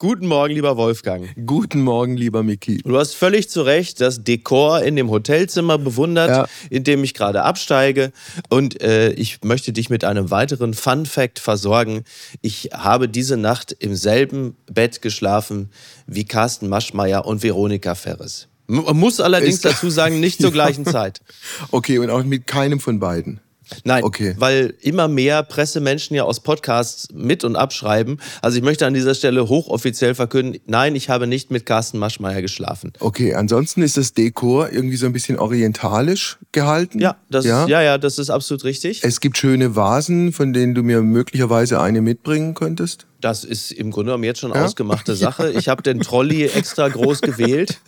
Guten Morgen, lieber Wolfgang. Guten Morgen, lieber Miki. Du hast völlig zu Recht das Dekor in dem Hotelzimmer bewundert, ja. in dem ich gerade absteige. Und äh, ich möchte dich mit einem weiteren Fun Fact versorgen. Ich habe diese Nacht im selben Bett geschlafen wie Carsten Maschmeyer und Veronika Ferres. Man muss allerdings dazu sagen, nicht zur gleichen Zeit. Okay, und auch mit keinem von beiden. Nein, okay. weil immer mehr Pressemenschen ja aus Podcasts mit und abschreiben. Also ich möchte an dieser Stelle hochoffiziell verkünden, nein, ich habe nicht mit Carsten Maschmeyer geschlafen. Okay, ansonsten ist das Dekor irgendwie so ein bisschen orientalisch gehalten. Ja, das ja? Ja, ja, das ist absolut richtig. Es gibt schöne Vasen, von denen du mir möglicherweise eine mitbringen könntest. Das ist im Grunde genommen jetzt schon ja? ausgemachte Sache. Ich habe den Trolley extra groß gewählt.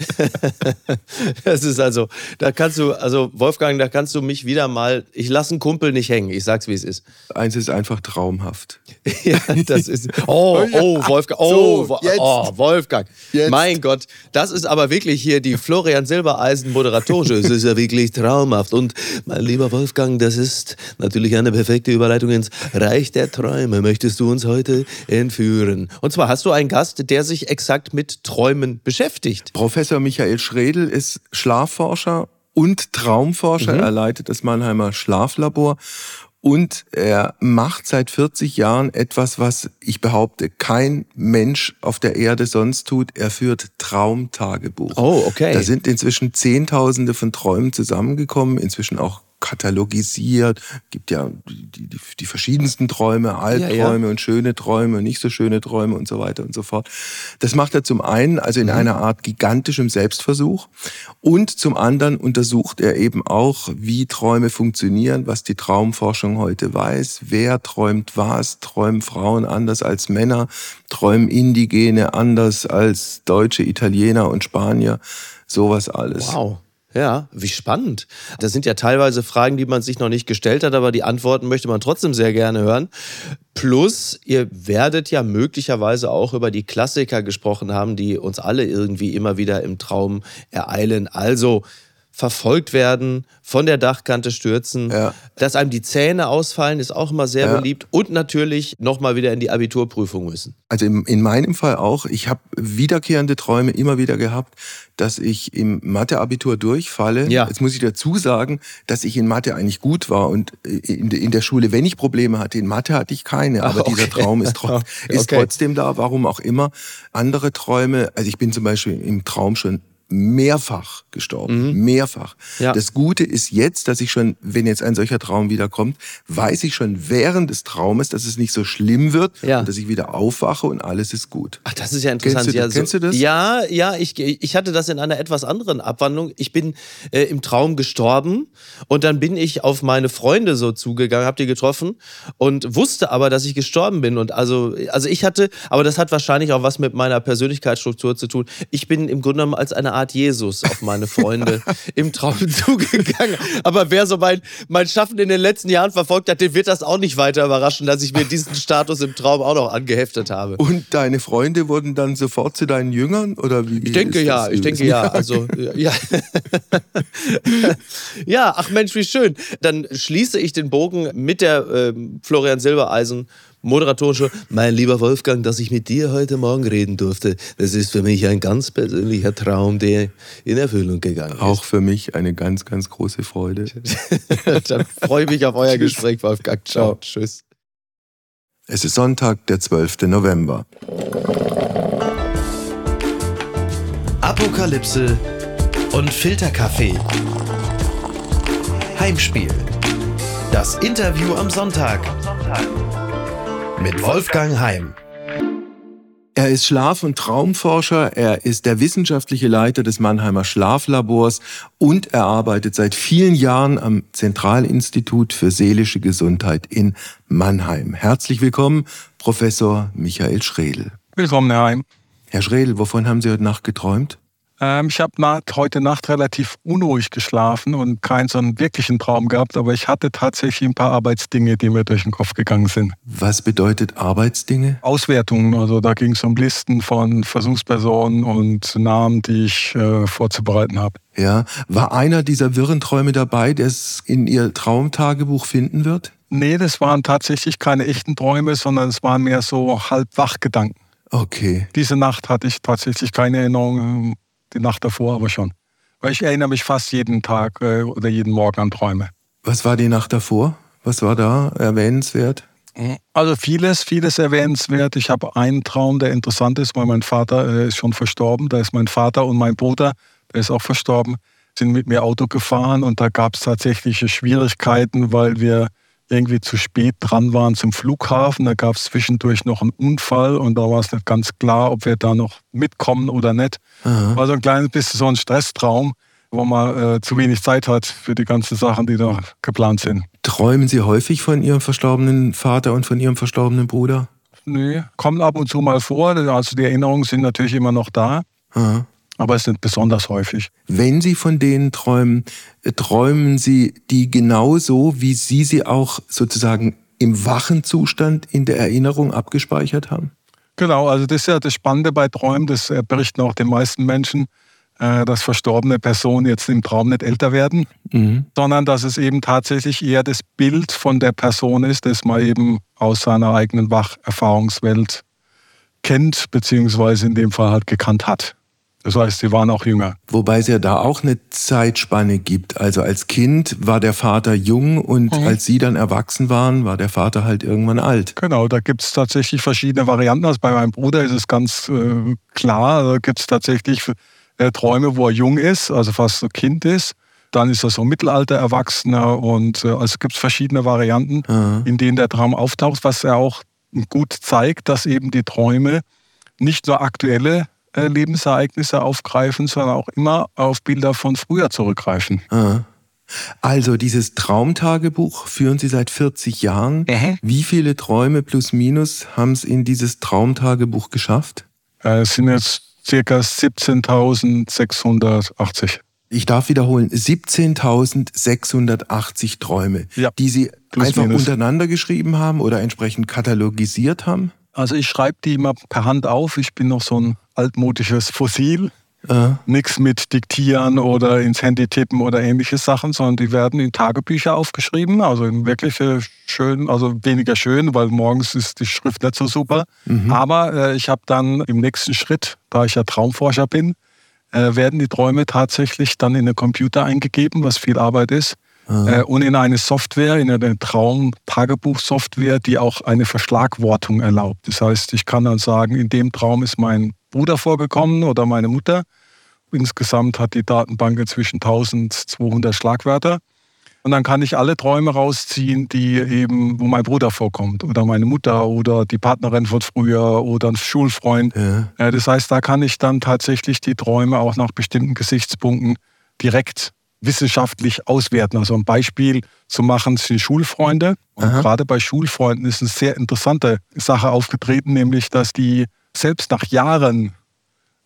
das ist also, da kannst du, also Wolfgang, da kannst du mich wieder mal, ich lasse einen Kumpel nicht hängen. Ich sag's, wie es ist. Eins ist einfach traumhaft. ja, das ist, oh, oh, Wolfgang, oh, so, oh Wolfgang. Jetzt. Mein Gott, das ist aber wirklich hier die Florian Silbereisen Moderatorische. Es ist ja wirklich traumhaft. Und mein lieber Wolfgang, das ist natürlich eine perfekte Überleitung ins Reich der Träume. Möchtest du uns heute entführen. Und zwar hast du einen Gast, der sich exakt mit Träumen beschäftigt. Professor Michael Schredel ist Schlafforscher und Traumforscher. Mhm. Er leitet das Mannheimer Schlaflabor und er macht seit 40 Jahren etwas, was ich behaupte, kein Mensch auf der Erde sonst tut. Er führt Traumtagebuch. Oh, okay. Da sind inzwischen Zehntausende von Träumen zusammengekommen, inzwischen auch katalogisiert, gibt ja die, die, die verschiedensten Träume, Albträume ja, ja. und schöne Träume, nicht so schöne Träume und so weiter und so fort. Das macht er zum einen also in mhm. einer Art gigantischem Selbstversuch und zum anderen untersucht er eben auch, wie Träume funktionieren, was die Traumforschung heute weiß, wer träumt was, träumen Frauen anders als Männer, träumen Indigene anders als Deutsche, Italiener und Spanier, sowas alles. Wow. Ja, wie spannend. Das sind ja teilweise Fragen, die man sich noch nicht gestellt hat, aber die Antworten möchte man trotzdem sehr gerne hören. Plus, ihr werdet ja möglicherweise auch über die Klassiker gesprochen haben, die uns alle irgendwie immer wieder im Traum ereilen. Also verfolgt werden, von der Dachkante stürzen, ja. dass einem die Zähne ausfallen, ist auch immer sehr ja. beliebt und natürlich nochmal wieder in die Abiturprüfung müssen. Also in, in meinem Fall auch. Ich habe wiederkehrende Träume immer wieder gehabt, dass ich im Mathe-Abitur durchfalle. Ja. Jetzt muss ich dazu sagen, dass ich in Mathe eigentlich gut war und äh, in, in der Schule, wenn ich Probleme hatte, in Mathe hatte ich keine. Aber okay. dieser Traum ist, tro ist okay. trotzdem da, warum auch immer. Andere Träume, also ich bin zum Beispiel im Traum schon mehrfach gestorben. Mhm. Mehrfach. Ja. Das Gute ist jetzt, dass ich schon, wenn jetzt ein solcher Traum wiederkommt, weiß ich schon während des Traumes, dass es nicht so schlimm wird ja. und dass ich wieder aufwache und alles ist gut. Ach, das ist ja interessant. Kennst du, ja, so, kennst du das? Ja, ja, ich, ich hatte das in einer etwas anderen Abwandlung. Ich bin äh, im Traum gestorben und dann bin ich auf meine Freunde so zugegangen, hab die getroffen und wusste aber, dass ich gestorben bin. Und also, also ich hatte, aber das hat wahrscheinlich auch was mit meiner Persönlichkeitsstruktur zu tun. Ich bin im Grunde genommen als eine Art Art Jesus auf meine Freunde im Traum zugegangen. Aber wer so mein, mein Schaffen in den letzten Jahren verfolgt hat, den wird das auch nicht weiter überraschen, dass ich mir diesen Status im Traum auch noch angeheftet habe. Und deine Freunde wurden dann sofort zu deinen Jüngern? Oder wie, ich denke ja, ich denke ja. Also, ja. ja, ach Mensch, wie schön. Dann schließe ich den Bogen mit der äh, Florian Silbereisen moderatorische, mein lieber Wolfgang, dass ich mit dir heute Morgen reden durfte. Das ist für mich ein ganz persönlicher Traum, der in Erfüllung gegangen ist. Auch für mich eine ganz, ganz große Freude. Dann freue ich mich auf euer Gespräch, Wolfgang. Ciao. Tschüss. Es ist Sonntag, der 12. November. Apokalypse und Filterkaffee. Heimspiel. Das Interview am Sonntag mit Wolfgang Heim. Er ist Schlaf- und Traumforscher, er ist der wissenschaftliche Leiter des Mannheimer Schlaflabors und er arbeitet seit vielen Jahren am Zentralinstitut für seelische Gesundheit in Mannheim. Herzlich willkommen, Professor Michael Schredel. Willkommen, Herr Heim. Herr Schredel, wovon haben Sie heute Nacht geträumt? Ähm, ich habe heute Nacht relativ unruhig geschlafen und keinen so einen wirklichen Traum gehabt, aber ich hatte tatsächlich ein paar Arbeitsdinge, die mir durch den Kopf gegangen sind. Was bedeutet Arbeitsdinge? Auswertungen. Also da ging es um Listen von Versuchspersonen und Namen, die ich äh, vorzubereiten habe. Ja, war einer dieser wirren Träume dabei, der es in Ihr Traumtagebuch finden wird? Nee, das waren tatsächlich keine echten Träume, sondern es waren mehr so halb Wachgedanken. Okay. Diese Nacht hatte ich tatsächlich keine Erinnerung, die Nacht davor aber schon. Weil ich erinnere mich fast jeden Tag äh, oder jeden Morgen an Träume. Was war die Nacht davor? Was war da erwähnenswert? Also vieles, vieles erwähnenswert. Ich habe einen Traum, der interessant ist, weil mein Vater äh, ist schon verstorben. Da ist mein Vater und mein Bruder, der ist auch verstorben, sind mit mir Auto gefahren und da gab es tatsächliche Schwierigkeiten, weil wir irgendwie zu spät dran waren zum Flughafen. Da gab es zwischendurch noch einen Unfall und da war es nicht ganz klar, ob wir da noch mitkommen oder nicht. Aha. War so ein kleines bisschen so ein Stresstraum, wo man äh, zu wenig Zeit hat für die ganzen Sachen, die da geplant sind. Träumen Sie häufig von Ihrem verstorbenen Vater und von Ihrem verstorbenen Bruder? Nö, kommen ab und zu mal vor. Also die Erinnerungen sind natürlich immer noch da. Aha aber es sind besonders häufig. Wenn Sie von denen träumen, äh, träumen Sie die genauso, wie Sie sie auch sozusagen im wachen Zustand in der Erinnerung abgespeichert haben? Genau, also das ist ja das Spannende bei Träumen, das berichten auch die meisten Menschen, äh, dass verstorbene Personen jetzt im Traum nicht älter werden, mhm. sondern dass es eben tatsächlich eher das Bild von der Person ist, das man eben aus seiner eigenen Wacherfahrungswelt kennt, beziehungsweise in dem Fall halt gekannt hat. Das heißt, sie waren auch jünger. Wobei es ja da auch eine Zeitspanne gibt. Also als Kind war der Vater jung und mhm. als sie dann erwachsen waren, war der Vater halt irgendwann alt. Genau, da gibt es tatsächlich verschiedene Varianten. Also bei meinem Bruder ist es ganz äh, klar, da gibt es tatsächlich äh, Träume, wo er jung ist, also fast so Kind ist. Dann ist er so Mittelalter Erwachsener und äh, also gibt es verschiedene Varianten, mhm. in denen der Traum auftaucht, was er auch gut zeigt, dass eben die Träume nicht nur aktuelle äh, Lebensereignisse aufgreifen, sondern auch immer auf Bilder von früher zurückgreifen. Ah. Also dieses Traumtagebuch führen Sie seit 40 Jahren. Mhm. Wie viele Träume plus minus haben es in dieses Traumtagebuch geschafft? Äh, es sind jetzt circa 17.680. Ich darf wiederholen, 17.680 Träume, ja. die Sie plus einfach minus. untereinander geschrieben haben oder entsprechend katalogisiert haben? Also ich schreibe die immer per Hand auf. Ich bin noch so ein altmodisches Fossil. Äh. Nichts mit Diktieren oder ins Handy tippen oder ähnliche Sachen, sondern die werden in Tagebücher aufgeschrieben. Also in wirklich schön, also weniger schön, weil morgens ist die Schrift nicht so super. Mhm. Aber äh, ich habe dann im nächsten Schritt, da ich ja Traumforscher bin, äh, werden die Träume tatsächlich dann in den Computer eingegeben, was viel Arbeit ist. Äh, und in eine Software, in eine Traum-Tagebuch-Software, die auch eine Verschlagwortung erlaubt. Das heißt, ich kann dann sagen, in dem Traum ist mein Bruder vorgekommen oder meine Mutter. Insgesamt hat die Datenbank inzwischen 1200 Schlagwörter. Und dann kann ich alle Träume rausziehen, die eben, wo mein Bruder vorkommt oder meine Mutter oder die Partnerin von früher oder ein Schulfreund. Ja. Das heißt, da kann ich dann tatsächlich die Träume auch nach bestimmten Gesichtspunkten direkt wissenschaftlich auswerten. Also ein Beispiel zu machen sind Schulfreunde. Und gerade bei Schulfreunden ist eine sehr interessante Sache aufgetreten, nämlich dass die selbst nach Jahren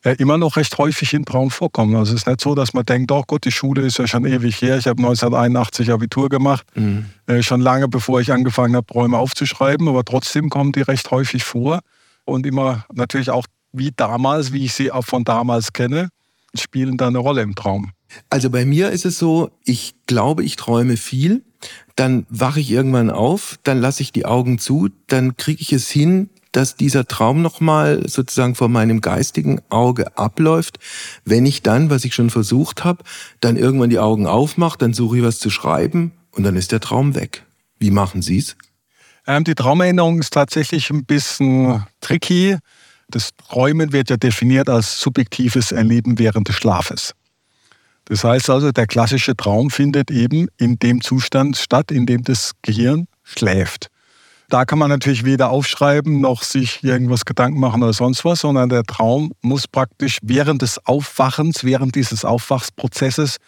äh, immer noch recht häufig in Traum vorkommen. Also es ist nicht so, dass man denkt, oh Gott, die Schule ist ja schon ewig her. Ich habe 1981 Abitur gemacht, mhm. äh, schon lange bevor ich angefangen habe, Träume aufzuschreiben. Aber trotzdem kommen die recht häufig vor und immer natürlich auch wie damals, wie ich sie auch von damals kenne, spielen da eine Rolle im Traum. Also bei mir ist es so, ich glaube, ich träume viel, dann wache ich irgendwann auf, dann lasse ich die Augen zu, dann kriege ich es hin, dass dieser Traum nochmal sozusagen vor meinem geistigen Auge abläuft. Wenn ich dann, was ich schon versucht habe, dann irgendwann die Augen aufmache, dann suche ich was zu schreiben und dann ist der Traum weg. Wie machen Sie es? Ähm, die Traumerinnerung ist tatsächlich ein bisschen tricky. Das Träumen wird ja definiert als subjektives Erleben während des Schlafes. Das heißt also, der klassische Traum findet eben in dem Zustand statt, in dem das Gehirn schläft. Da kann man natürlich weder aufschreiben noch sich irgendwas Gedanken machen oder sonst was, sondern der Traum muss praktisch während des Aufwachens, während dieses Aufwachsprozesses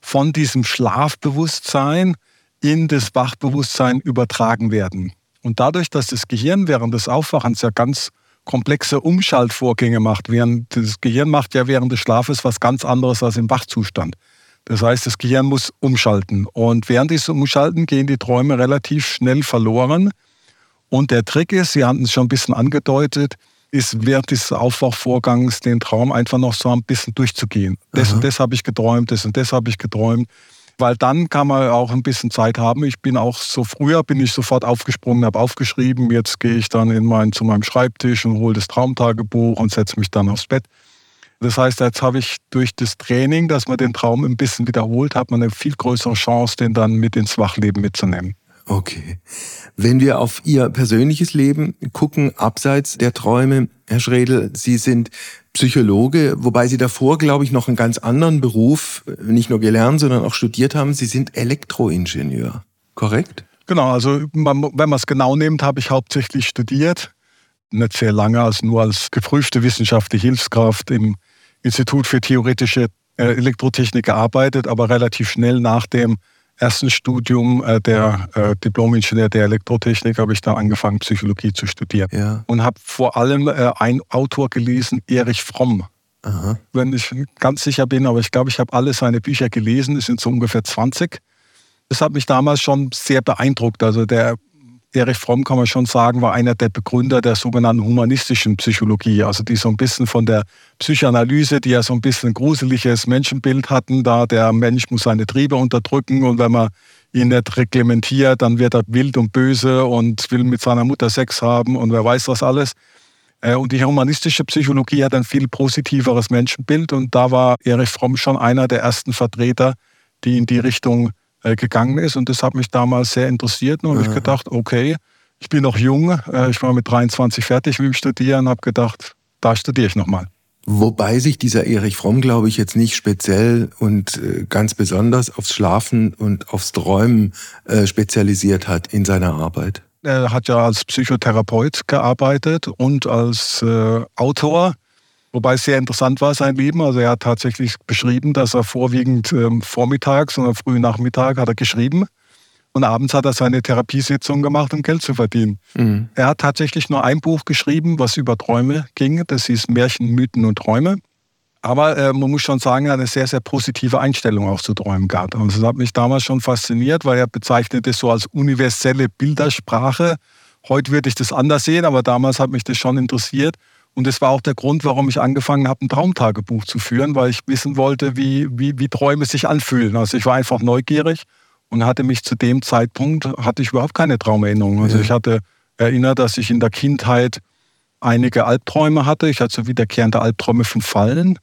von diesem Schlafbewusstsein in das Wachbewusstsein übertragen werden. Und dadurch, dass das Gehirn während des Aufwachens ja ganz komplexe Umschaltvorgänge macht. Während das Gehirn macht ja während des Schlafes was ganz anderes als im Wachzustand. Das heißt, das Gehirn muss umschalten. Und während dieses Umschalten gehen die Träume relativ schnell verloren. Und der Trick ist, Sie hatten es schon ein bisschen angedeutet, ist während dieses Aufwachvorgangs den Traum einfach noch so ein bisschen durchzugehen. Das Aha. und das habe ich geträumt, das und das habe ich geträumt. Weil dann kann man auch ein bisschen Zeit haben. Ich bin auch so früher bin ich sofort aufgesprungen, habe aufgeschrieben. Jetzt gehe ich dann in mein, zu meinem Schreibtisch und hole das Traumtagebuch und setze mich dann aufs Bett. Das heißt, jetzt habe ich durch das Training, dass man den Traum ein bisschen wiederholt, hat man eine viel größere Chance, den dann mit ins Wachleben mitzunehmen. Okay. Wenn wir auf Ihr persönliches Leben gucken, abseits der Träume, Herr Schredel, Sie sind Psychologe, wobei Sie davor, glaube ich, noch einen ganz anderen Beruf nicht nur gelernt, sondern auch studiert haben. Sie sind Elektroingenieur, korrekt? Genau, also wenn man es genau nimmt, habe ich hauptsächlich studiert. Nicht sehr lange, also nur als geprüfte wissenschaftliche Hilfskraft im Institut für theoretische äh, Elektrotechnik gearbeitet, aber relativ schnell nach dem ersten Studium äh, der äh, Diplom-Ingenieur der Elektrotechnik habe ich da angefangen, Psychologie zu studieren. Ja. Und habe vor allem äh, einen Autor gelesen, Erich Fromm. Aha. Wenn ich ganz sicher bin, aber ich glaube, ich habe alle seine Bücher gelesen, es sind so ungefähr 20. Das hat mich damals schon sehr beeindruckt. Also der Erich Fromm, kann man schon sagen, war einer der Begründer der sogenannten humanistischen Psychologie, also die so ein bisschen von der Psychoanalyse, die ja so ein bisschen ein gruseliges Menschenbild hatten, da der Mensch muss seine Triebe unterdrücken und wenn man ihn nicht reglementiert, dann wird er wild und böse und will mit seiner Mutter Sex haben und wer weiß was alles. Äh, und die humanistische Psychologie hat ein viel positiveres Menschenbild und da war Erich Fromm schon einer der ersten Vertreter, die in die Richtung äh, gegangen ist. Und das hat mich damals sehr interessiert. Und habe ich gedacht, okay, ich bin noch jung, äh, ich war mit 23 fertig mit dem Studieren, habe gedacht, da studiere ich nochmal. Wobei sich dieser Erich Fromm, glaube ich, jetzt nicht speziell und äh, ganz besonders aufs Schlafen und aufs Träumen spezialisiert hat in seiner Arbeit. Er hat ja als Psychotherapeut gearbeitet und als Autor Wobei es sehr interessant war, sein Leben. Also er hat tatsächlich beschrieben, dass er vorwiegend ähm, vormittags und frühen Nachmittag hat er geschrieben. Und abends hat er seine Therapiesitzung gemacht, um Geld zu verdienen. Mhm. Er hat tatsächlich nur ein Buch geschrieben, was über Träume ging. Das hieß Märchen, Mythen und Träume. Aber äh, man muss schon sagen, er hat eine sehr, sehr positive Einstellung auch zu Träumen gehabt. Also das hat mich damals schon fasziniert, weil er bezeichnete es so als universelle Bildersprache. Heute würde ich das anders sehen, aber damals hat mich das schon interessiert. Und das war auch der Grund, warum ich angefangen habe, ein Traumtagebuch zu führen, weil ich wissen wollte, wie, wie, wie Träume sich anfühlen. Also ich war einfach neugierig und hatte mich zu dem Zeitpunkt, hatte ich überhaupt keine Traumerinnerung. Also ich hatte erinnert, dass ich in der Kindheit einige Albträume hatte. Ich hatte so wiederkehrende Albträume von Fallen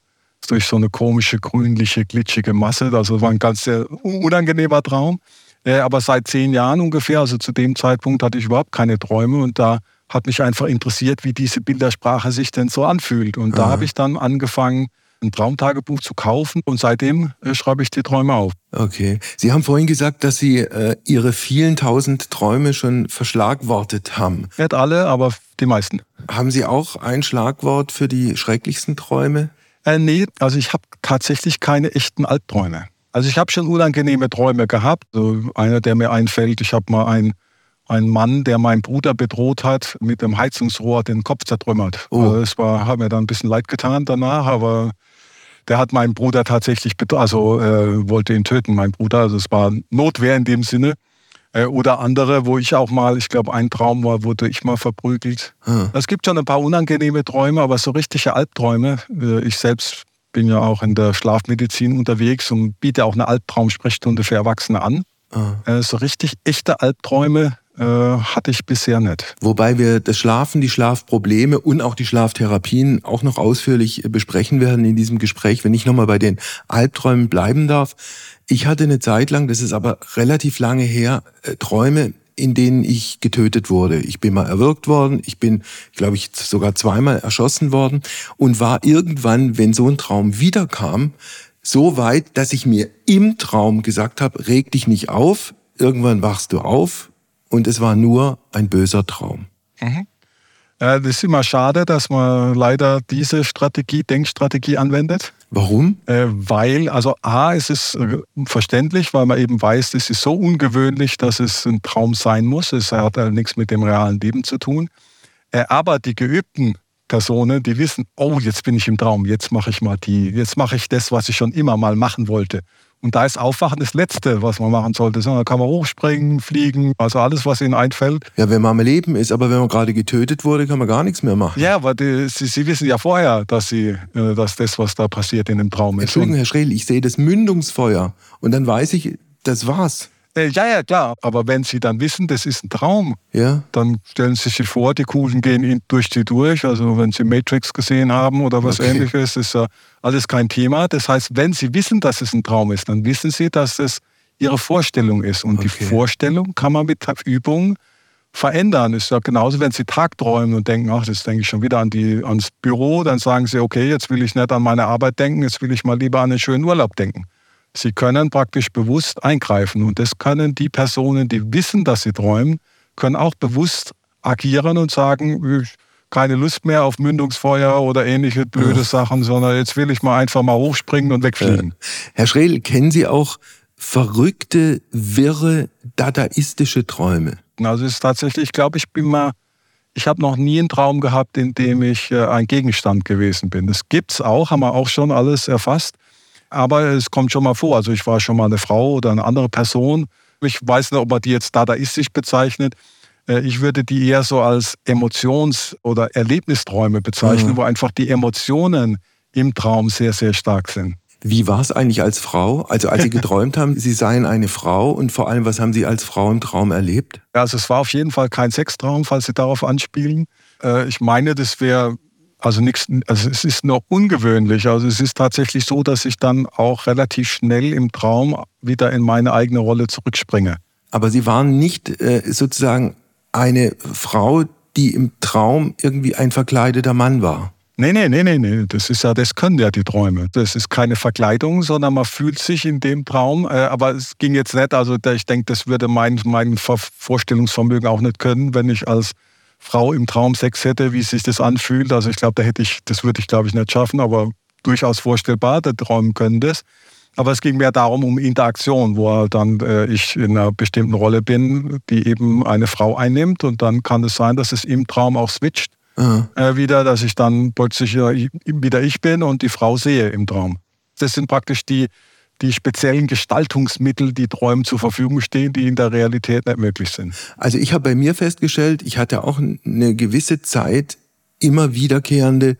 durch so eine komische, grünliche, glitschige Masse. Also war ein ganz sehr unangenehmer Traum. Äh, aber seit zehn Jahren ungefähr, also zu dem Zeitpunkt hatte ich überhaupt keine Träume und da hat mich einfach interessiert, wie diese Bildersprache sich denn so anfühlt. Und da habe ich dann angefangen, ein Traumtagebuch zu kaufen und seitdem äh, schreibe ich die Träume auf. Okay. Sie haben vorhin gesagt, dass Sie äh, Ihre vielen tausend Träume schon verschlagwortet haben. Nicht alle, aber die meisten. Haben Sie auch ein Schlagwort für die schrecklichsten Träume? Äh, nee, also ich habe tatsächlich keine echten Albträume. Also ich habe schon unangenehme Träume gehabt. Also einer, der mir einfällt, ich habe mal ein ein Mann, der meinen Bruder bedroht hat, mit dem Heizungsrohr den Kopf zertrümmert. Oh. Also das war, hat mir dann ein bisschen leid getan danach, aber der hat meinen Bruder tatsächlich, also äh, wollte ihn töten, mein Bruder. Also es war Notwehr in dem Sinne. Äh, oder andere, wo ich auch mal, ich glaube, ein Traum war, wurde ich mal verprügelt. Hm. Es gibt schon ein paar unangenehme Träume, aber so richtige Albträume. Äh, ich selbst bin ja auch in der Schlafmedizin unterwegs und biete auch eine Albtraumsprechstunde für Erwachsene an. Hm. So richtig echte Albträume hatte ich bisher nicht. Wobei wir das Schlafen, die Schlafprobleme und auch die Schlaftherapien auch noch ausführlich besprechen werden in diesem Gespräch, wenn ich nochmal bei den Albträumen bleiben darf. Ich hatte eine Zeit lang, das ist aber relativ lange her, äh, Träume, in denen ich getötet wurde. Ich bin mal erwürgt worden, ich bin, glaube ich, sogar zweimal erschossen worden und war irgendwann, wenn so ein Traum wiederkam, so weit, dass ich mir im Traum gesagt habe, reg dich nicht auf, irgendwann wachst du auf, und es war nur ein böser Traum. Mhm. Ja, das ist immer schade, dass man leider diese Strategie, Denkstrategie anwendet. Warum? Äh, weil, also A, es ist äh, verständlich, weil man eben weiß, es ist so ungewöhnlich, dass es ein Traum sein muss. Es hat halt nichts mit dem realen Leben zu tun. Äh, aber die geübten Personen, die wissen, oh, jetzt bin ich im Traum, jetzt mache ich mal die, jetzt mache ich das, was ich schon immer mal machen wollte. Und da ist Aufwachen das Letzte, was man machen sollte. Da kann man hochspringen, fliegen, also alles, was Ihnen einfällt. Ja, wenn man am Leben ist, aber wenn man gerade getötet wurde, kann man gar nichts mehr machen. Ja, aber die, Sie, Sie, wissen ja vorher, dass, Sie, äh, dass das, was da passiert, in dem Traum ist. Entschuldigung, Herr Schrehl, ich sehe das Mündungsfeuer und dann weiß ich, das war's. Äh, ja, ja, klar. Aber wenn Sie dann wissen, das ist ein Traum, ja. dann stellen Sie sich vor, die Kugeln gehen durch Sie durch. Also wenn Sie Matrix gesehen haben oder was okay. ähnliches, ist ja alles kein Thema. Das heißt, wenn Sie wissen, dass es ein Traum ist, dann wissen Sie, dass es Ihre Vorstellung ist. Und okay. die Vorstellung kann man mit Übung verändern. Ist ja genauso, wenn Sie tagträumen und denken, ach, das denke ich schon wieder an die, ans Büro, dann sagen Sie, okay, jetzt will ich nicht an meine Arbeit denken, jetzt will ich mal lieber an einen schönen Urlaub denken. Sie können praktisch bewusst eingreifen und das können die Personen, die wissen, dass sie träumen, können auch bewusst agieren und sagen, keine Lust mehr auf Mündungsfeuer oder ähnliche blöde Sachen, sondern jetzt will ich mal einfach mal hochspringen und wegfliegen. Herr Schrehl, kennen Sie auch verrückte, wirre, dadaistische Träume? Also es ist tatsächlich, ich glaube, ich bin mal, ich habe noch nie einen Traum gehabt, in dem ich äh, ein Gegenstand gewesen bin. Das gibt es auch, haben wir auch schon alles erfasst. Aber es kommt schon mal vor. Also ich war schon mal eine Frau oder eine andere Person. Ich weiß nicht, ob man die jetzt dadaistisch bezeichnet. Äh, ich würde die eher so als Emotions- oder Erlebnisträume bezeichnen, mhm. wo einfach die Emotionen im Traum sehr, sehr stark sind. Wie war es eigentlich als Frau? Also als Sie geträumt haben, Sie seien eine Frau und vor allem, was haben Sie als Frau im Traum erlebt? Also es war auf jeden Fall kein Sextraum, falls Sie darauf anspielen. Äh, ich meine, das wäre also nichts, also es ist noch ungewöhnlich. Also es ist tatsächlich so, dass ich dann auch relativ schnell im Traum wieder in meine eigene Rolle zurückspringe. Aber Sie waren nicht äh, sozusagen eine Frau, die im Traum irgendwie ein verkleideter Mann war. Nee, nee, nee, nee, nee. Das ist ja, das können ja die Träume. Das ist keine Verkleidung, sondern man fühlt sich in dem Traum. Äh, aber es ging jetzt nicht, also ich denke, das würde mein, mein Vorstellungsvermögen auch nicht können, wenn ich als Frau im Traum Sex hätte, wie sich das anfühlt. Also ich glaube, da hätte ich, das würde ich glaube ich nicht schaffen, aber durchaus vorstellbar, der träumen können das. Aber es ging mehr darum, um Interaktion, wo dann äh, ich in einer bestimmten Rolle bin, die eben eine Frau einnimmt. Und dann kann es sein, dass es im Traum auch switcht äh, wieder, dass ich dann plötzlich wieder ich bin und die Frau sehe im Traum. Das sind praktisch die, die speziellen Gestaltungsmittel, die Träumen zur Verfügung stehen, die in der Realität nicht möglich sind. Also ich habe bei mir festgestellt, ich hatte auch eine gewisse Zeit immer wiederkehrende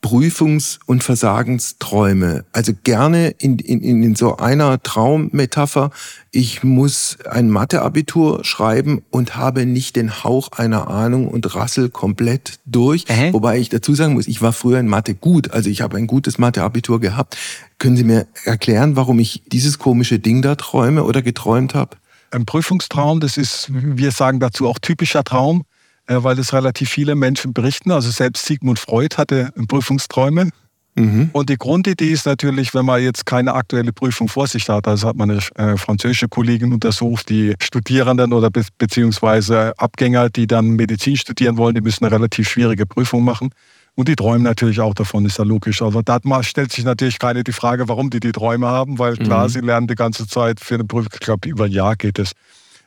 Prüfungs- und Versagensträume. Also gerne in, in, in so einer Traummetapher, ich muss ein Matheabitur schreiben und habe nicht den Hauch einer Ahnung und rassel komplett durch. Äh? Wobei ich dazu sagen muss, ich war früher in Mathe gut, also ich habe ein gutes Matheabitur gehabt. Können Sie mir erklären, warum ich dieses komische Ding da träume oder geträumt habe? Ein Prüfungstraum, das ist, wir sagen dazu auch typischer Traum. Äh, weil es relativ viele Menschen berichten. Also selbst Sigmund Freud hatte Prüfungsträume. Mhm. Und die Grundidee ist natürlich, wenn man jetzt keine aktuelle Prüfung vor sich hat, also hat man eine äh, französische Kollegin untersucht, die Studierenden oder be beziehungsweise Abgänger, die dann Medizin studieren wollen, die müssen eine relativ schwierige Prüfung machen. Und die träumen natürlich auch davon, ist ja logisch. Also da stellt sich natürlich keine die Frage, warum die die Träume haben, weil klar, mhm. sie lernen die ganze Zeit für eine Prüfung, ich glaube, über ein Jahr geht es äh,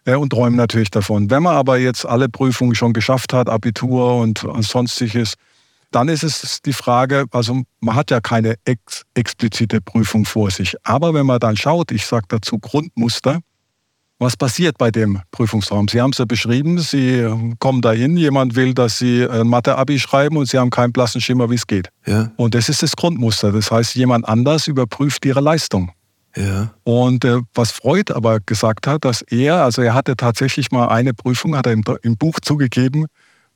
und träumen natürlich davon. Wenn man aber jetzt alle Prüfungen schon geschafft hat, Abitur und, sonstiges, dann ist es die Frage, also man hat ja keine ex explizite Prüfung vor sich. Aber wenn man dann schaut, ich sage dazu Grundmuster, was passiert bei dem Prüfungsraum? Sie haben es ja beschrieben, Sie kommen dahin, jemand will, dass Sie ein Mathe-Abi schreiben und Sie haben keinen blassen Schimmer, wie es geht. Ja. Und das ist das Grundmuster. Das heißt, jemand anders überprüft Ihre Leistung. Ja. Und äh, was Freud aber gesagt hat, dass er, also er hatte tatsächlich mal eine Prüfung, hat er im, im Buch zugegeben,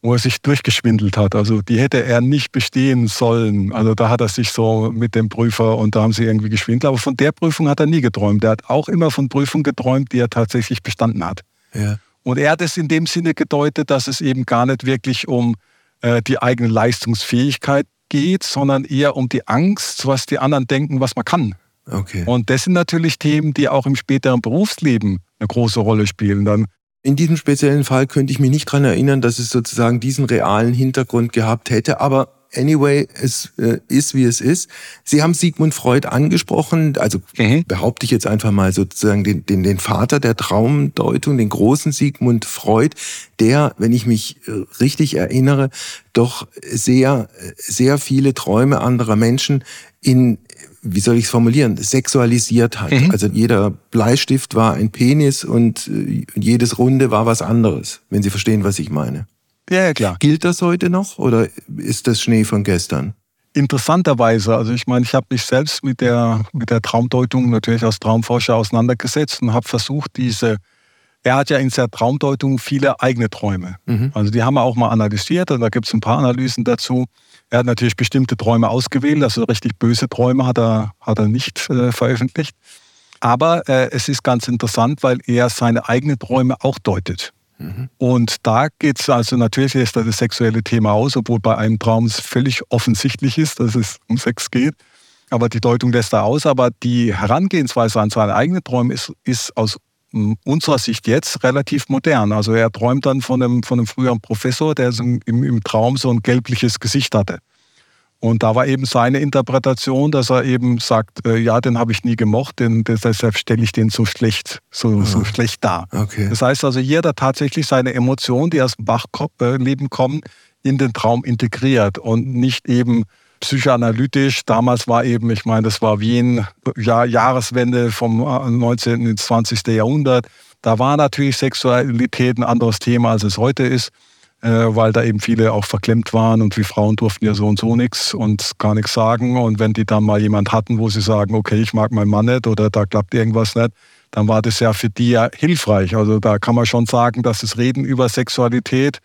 wo er sich durchgeschwindelt hat. Also die hätte er nicht bestehen sollen. Also da hat er sich so mit dem Prüfer und da haben sie irgendwie geschwindelt. Aber von der Prüfung hat er nie geträumt. Er hat auch immer von Prüfungen geträumt, die er tatsächlich bestanden hat. Ja. Und er hat es in dem Sinne gedeutet, dass es eben gar nicht wirklich um äh, die eigene Leistungsfähigkeit geht, sondern eher um die Angst, was die anderen denken, was man kann. Okay. Und das sind natürlich Themen, die auch im späteren Berufsleben eine große Rolle spielen. Dann in diesem speziellen Fall könnte ich mich nicht daran erinnern, dass es sozusagen diesen realen Hintergrund gehabt hätte, aber anyway, es äh, ist, wie es ist. Sie haben Sigmund Freud angesprochen, also mhm. behaupte ich jetzt einfach mal sozusagen den, den, den Vater der Traumdeutung, den großen Sigmund Freud, der, wenn ich mich äh, richtig erinnere, doch sehr, sehr viele Träume anderer Menschen in wie soll ich es formulieren, sexualisiert hat. Mhm. Also jeder Bleistift war ein Penis und äh, jedes Runde war was anderes, wenn Sie verstehen, was ich meine. Ja, ja, klar. Gilt das heute noch oder ist das Schnee von gestern? Interessanterweise, also ich meine, ich habe mich selbst mit der, mit der Traumdeutung natürlich als Traumforscher auseinandergesetzt und habe versucht, diese, er hat ja in der Traumdeutung viele eigene Träume. Mhm. Also die haben wir auch mal analysiert und da gibt es ein paar Analysen dazu. Er hat natürlich bestimmte Träume ausgewählt, also richtig böse Träume hat er, hat er nicht äh, veröffentlicht. Aber äh, es ist ganz interessant, weil er seine eigenen Träume auch deutet. Mhm. Und da geht es also natürlich erst das sexuelle Thema aus, obwohl bei einem Traum es völlig offensichtlich ist, dass es um Sex geht. Aber die Deutung lässt da aus. Aber die Herangehensweise an seine eigenen Träume ist, ist aus unserer Sicht jetzt relativ modern. Also er träumt dann von einem, von einem früheren Professor, der so im, im Traum so ein gelbliches Gesicht hatte. Und da war eben seine Interpretation, dass er eben sagt, äh, ja, den habe ich nie gemocht, denn deshalb stelle ich den so schlecht, so, oh. so schlecht dar. Okay. Das heißt also, jeder tatsächlich seine Emotionen, die aus dem Wachleben kommen, in den Traum integriert und nicht eben psychoanalytisch. Damals war eben, ich meine, das war Wien, ja, Jahreswende vom 19. ins 20. Jahrhundert. Da war natürlich Sexualität ein anderes Thema, als es heute ist, äh, weil da eben viele auch verklemmt waren und wie Frauen durften ja so und so nichts und gar nichts sagen. Und wenn die dann mal jemand hatten, wo sie sagen, okay, ich mag meinen Mann nicht oder da klappt irgendwas nicht, dann war das ja für die ja hilfreich. Also da kann man schon sagen, dass das Reden über Sexualität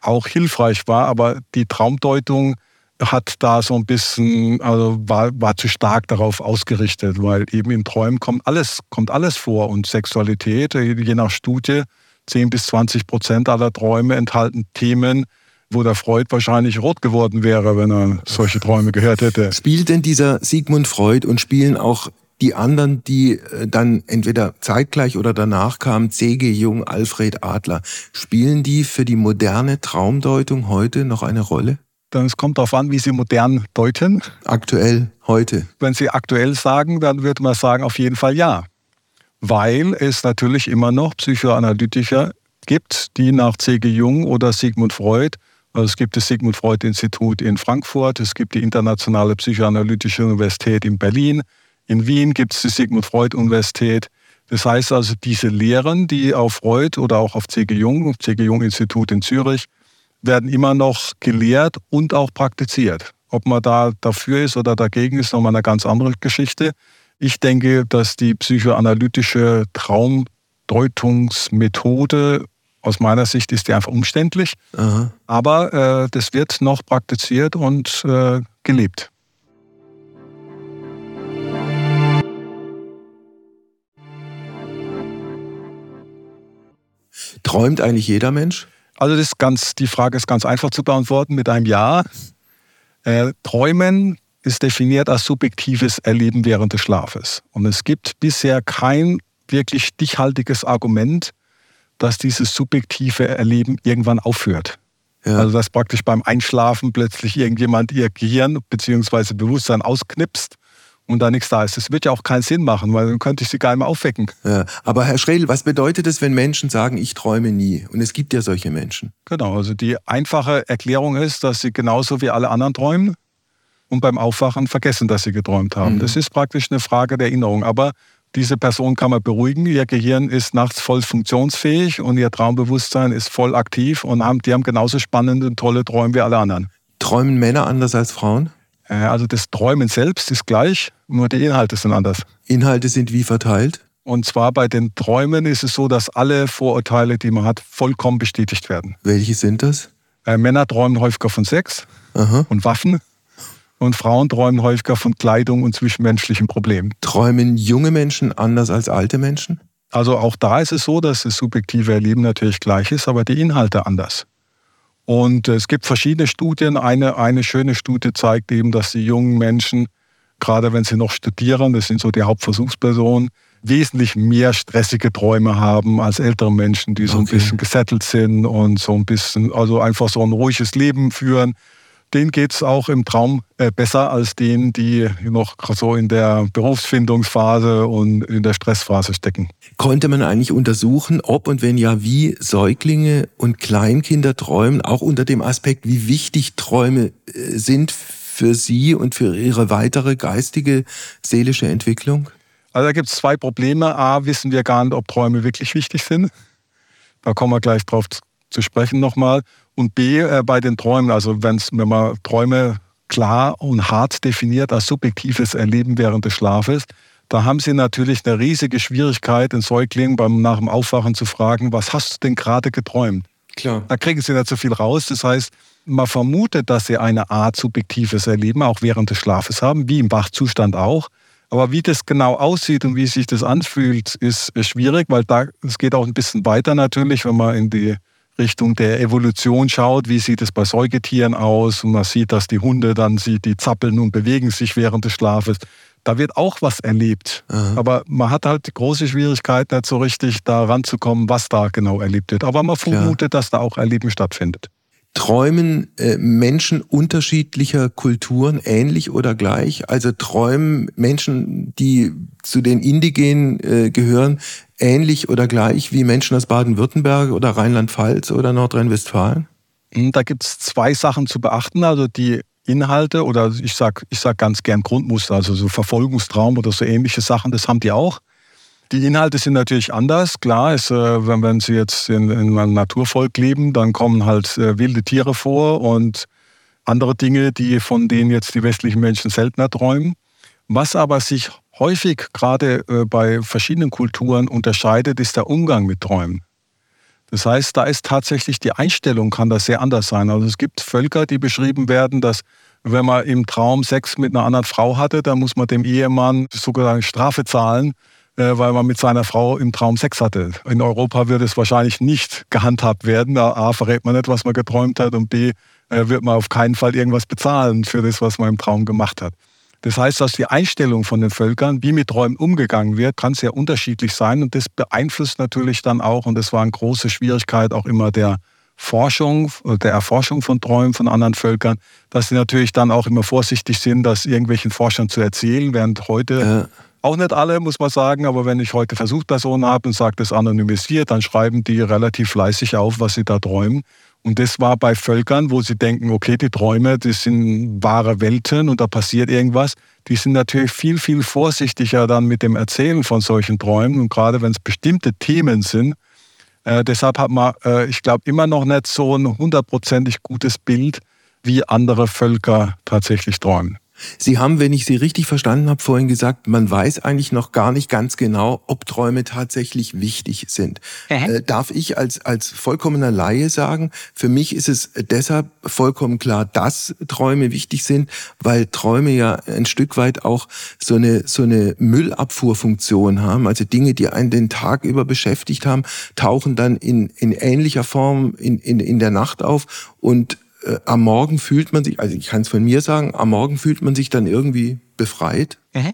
auch hilfreich war, aber die Traumdeutung hat da so ein bisschen, also war, war zu stark darauf ausgerichtet, weil eben in Träumen kommt alles, kommt alles vor und Sexualität, je nach Studie, 10 bis 20 Prozent aller Träume enthalten Themen, wo der Freud wahrscheinlich rot geworden wäre, wenn er solche Träume gehört hätte. Spielt denn dieser Sigmund Freud und spielen auch die anderen, die äh, dann entweder zeitgleich oder danach kamen, C.G. Jung, Alfred Adler, spielen die für die moderne Traumdeutung heute noch eine Rolle? Dann es kommt darauf an, wie Sie modern deuten. Aktuell, heute. Wenn Sie aktuell sagen, dann würde man sagen, auf jeden Fall ja. Weil es natürlich immer noch Psychoanalytiker gibt, die nach C.G. Jung oder Sigmund Freud, also es gibt das Sigmund Freud Institut in Frankfurt, es gibt die Internationale Psychoanalytische Universität in Berlin, in Wien gibt es die Sigmund Freud Universität. Das heißt also, diese Lehren, die auf Freud oder auch auf C.G. Jung, C.G. Jung Institut in Zürich, werden immer noch gelehrt und auch praktiziert. Ob man da dafür ist oder dagegen ist, nochmal eine ganz andere Geschichte. Ich denke, dass die psychoanalytische Traumdeutungsmethode aus meiner Sicht ist die einfach umständlich, Aha. aber äh, das wird noch praktiziert und äh, gelebt. Träumt eigentlich jeder Mensch? Also das ganz, die Frage ist ganz einfach zu beantworten mit einem Ja. Äh, Träumen ist definiert als subjektives Erleben während des Schlafes. Und es gibt bisher kein wirklich stichhaltiges Argument, dass dieses subjektive Erleben irgendwann aufhört. Ja. Also dass praktisch beim Einschlafen plötzlich irgendjemand ihr Gehirn bzw. Bewusstsein ausknipst und da nichts da ist. Das wird ja auch keinen Sinn machen, weil dann könnte ich sie gar nicht mehr aufwecken. Ja, aber Herr Schredl, was bedeutet es, wenn Menschen sagen, ich träume nie? Und es gibt ja solche Menschen. Genau, also die einfache Erklärung ist, dass sie genauso wie alle anderen träumen und beim Aufwachen vergessen, dass sie geträumt haben. Mhm. Das ist praktisch eine Frage der Erinnerung. Aber diese Person kann man beruhigen. Ihr Gehirn ist nachts voll funktionsfähig und ihr Traumbewusstsein ist voll aktiv und haben, die haben genauso spannende und tolle Träume wie alle anderen. Träumen Männer anders als Frauen? Äh, also das Träumen selbst ist gleich, nur die Inhalte sind anders. Inhalte sind wie verteilt? Und zwar bei den Träumen ist es so, dass alle Vorurteile, die man hat, vollkommen bestätigt werden. Welche sind das? Äh, Männer träumen häufiger von Sex Aha. und Waffen. Und Frauen träumen häufiger von Kleidung und zwischenmenschlichen Problemen. Träumen junge Menschen anders als alte Menschen? Also auch da ist es so, dass das subjektive Erleben natürlich gleich ist, aber die Inhalte anders. Und es gibt verschiedene Studien. Eine, eine schöne Studie zeigt eben, dass die jungen Menschen, gerade wenn sie noch studieren, das sind so die Hauptversuchspersonen, wesentlich mehr stressige Träume haben als ältere Menschen, die so okay. ein bisschen gesettelt sind und so ein bisschen, also einfach so ein ruhiges Leben führen denen geht es auch im Traum äh, besser als denen, die noch so in der Berufsfindungsphase und in der Stressphase stecken. Konnte man eigentlich untersuchen, ob und wenn ja, wie Säuglinge und Kleinkinder träumen, auch unter dem Aspekt, wie wichtig Träume äh, sind für Sie und für Ihre weitere geistige, seelische Entwicklung? Also da gibt es zwei Probleme. A, wissen wir gar nicht, ob Träume wirklich wichtig sind. Da kommen wir gleich drauf zu sprechen nochmal. Und B, äh, bei den Träumen, also wenn's, wenn man Träume klar und hart definiert als subjektives Erleben während des Schlafes, da haben Sie natürlich eine riesige Schwierigkeit, den Säugling beim, nach dem Aufwachen zu fragen, was hast du denn gerade geträumt? Klar. Da kriegen Sie nicht so viel raus. Das heißt, man vermutet, dass Sie eine Art subjektives Erleben auch während des Schlafes haben, wie im Wachzustand auch. Aber wie das genau aussieht und wie sich das anfühlt, ist schwierig, weil da, es geht auch ein bisschen weiter natürlich, wenn man in die Richtung der Evolution schaut, wie sieht es bei Säugetieren aus und man sieht, dass die Hunde dann sieht, die zappeln und bewegen sich während des Schlafes. Da wird auch was erlebt. Aha. Aber man hat halt große Schwierigkeit, nicht so richtig da ranzukommen, was da genau erlebt wird. Aber man vermutet, Klar. dass da auch Erleben stattfindet. Träumen äh, Menschen unterschiedlicher Kulturen ähnlich oder gleich? Also träumen Menschen, die zu den Indigenen äh, gehören, ähnlich oder gleich wie Menschen aus Baden-Württemberg oder Rheinland-Pfalz oder Nordrhein-Westfalen? Hm, da gibt es zwei Sachen zu beachten. Also die Inhalte oder ich sage ich sag ganz gern Grundmuster, also so Verfolgungstraum oder so ähnliche Sachen, das haben die auch. Die Inhalte sind natürlich anders. Klar, ist, äh, wenn, wenn Sie jetzt in, in einem Naturvolk leben, dann kommen halt äh, wilde Tiere vor und andere Dinge, die von denen jetzt die westlichen Menschen seltener träumen. Was aber sich häufig gerade äh, bei verschiedenen Kulturen unterscheidet, ist der Umgang mit Träumen. Das heißt, da ist tatsächlich die Einstellung kann das sehr anders sein. Also es gibt Völker, die beschrieben werden, dass wenn man im Traum Sex mit einer anderen Frau hatte, dann muss man dem Ehemann sogar Strafe zahlen, weil man mit seiner Frau im Traum Sex hatte. In Europa würde es wahrscheinlich nicht gehandhabt werden. A, verrät man nicht, was man geträumt hat und B, äh, wird man auf keinen Fall irgendwas bezahlen für das, was man im Traum gemacht hat. Das heißt, dass die Einstellung von den Völkern, wie mit Träumen umgegangen wird, kann sehr unterschiedlich sein und das beeinflusst natürlich dann auch, und das war eine große Schwierigkeit auch immer der Forschung, der Erforschung von Träumen von anderen Völkern, dass sie natürlich dann auch immer vorsichtig sind, das irgendwelchen Forschern zu erzählen, während heute ja. Auch nicht alle, muss man sagen, aber wenn ich heute Versuchspersonen habe und sage das anonymisiert, dann schreiben die relativ fleißig auf, was sie da träumen. Und das war bei Völkern, wo sie denken, okay, die Träume, das sind wahre Welten und da passiert irgendwas. Die sind natürlich viel, viel vorsichtiger dann mit dem Erzählen von solchen Träumen. Und gerade wenn es bestimmte Themen sind, äh, deshalb hat man, äh, ich glaube, immer noch nicht so ein hundertprozentig gutes Bild, wie andere Völker tatsächlich träumen. Sie haben, wenn ich Sie richtig verstanden habe, vorhin gesagt, man weiß eigentlich noch gar nicht ganz genau, ob Träume tatsächlich wichtig sind. Äh, darf ich als, als vollkommener Laie sagen, für mich ist es deshalb vollkommen klar, dass Träume wichtig sind, weil Träume ja ein Stück weit auch so eine, so eine Müllabfuhrfunktion haben. Also Dinge, die einen den Tag über beschäftigt haben, tauchen dann in, in ähnlicher Form in, in, in der Nacht auf und äh, am Morgen fühlt man sich, also ich kann es von mir sagen, am Morgen fühlt man sich dann irgendwie befreit. Mhm.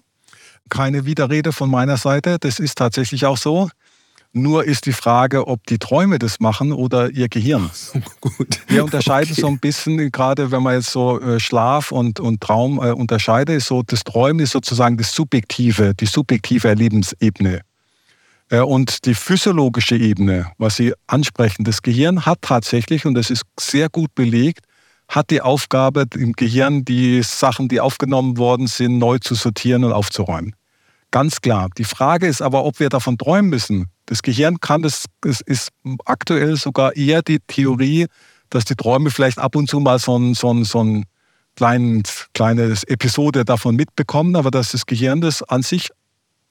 Keine Widerrede von meiner Seite, das ist tatsächlich auch so. Nur ist die Frage, ob die Träume das machen oder ihr Gehirn. Gut. Wir unterscheiden okay. so ein bisschen, gerade wenn man jetzt so äh, Schlaf und, und Traum äh, unterscheidet, so das Träumen ist sozusagen das subjektive, die subjektive Erlebensebene. Äh, und die physiologische Ebene, was Sie ansprechen, das Gehirn hat tatsächlich, und das ist sehr gut belegt, hat die Aufgabe, im Gehirn die Sachen, die aufgenommen worden sind, neu zu sortieren und aufzuräumen. Ganz klar. Die Frage ist aber, ob wir davon träumen müssen. Das Gehirn kann das, es ist aktuell sogar eher die Theorie, dass die Träume vielleicht ab und zu mal so ein, so ein, so ein kleines, kleines Episode davon mitbekommen, aber dass das Gehirn das an sich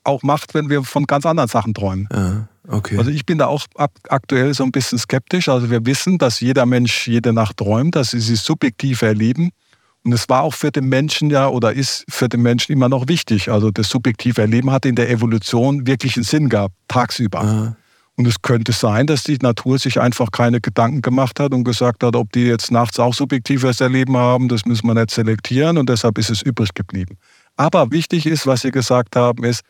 auch macht, wenn wir von ganz anderen Sachen träumen. Ja, okay. Also ich bin da auch aktuell so ein bisschen skeptisch. Also wir wissen, dass jeder Mensch jede Nacht träumt, dass sie sie subjektiv erleben. Und es war auch für den Menschen ja oder ist für den Menschen immer noch wichtig. Also das subjektive Erleben hat in der Evolution wirklich einen Sinn gehabt, tagsüber. Ja. Und es könnte sein, dass die Natur sich einfach keine Gedanken gemacht hat und gesagt hat, ob die jetzt nachts auch subjektives Erleben haben, das müssen wir nicht selektieren und deshalb ist es übrig geblieben. Aber wichtig ist, was Sie gesagt haben, ist,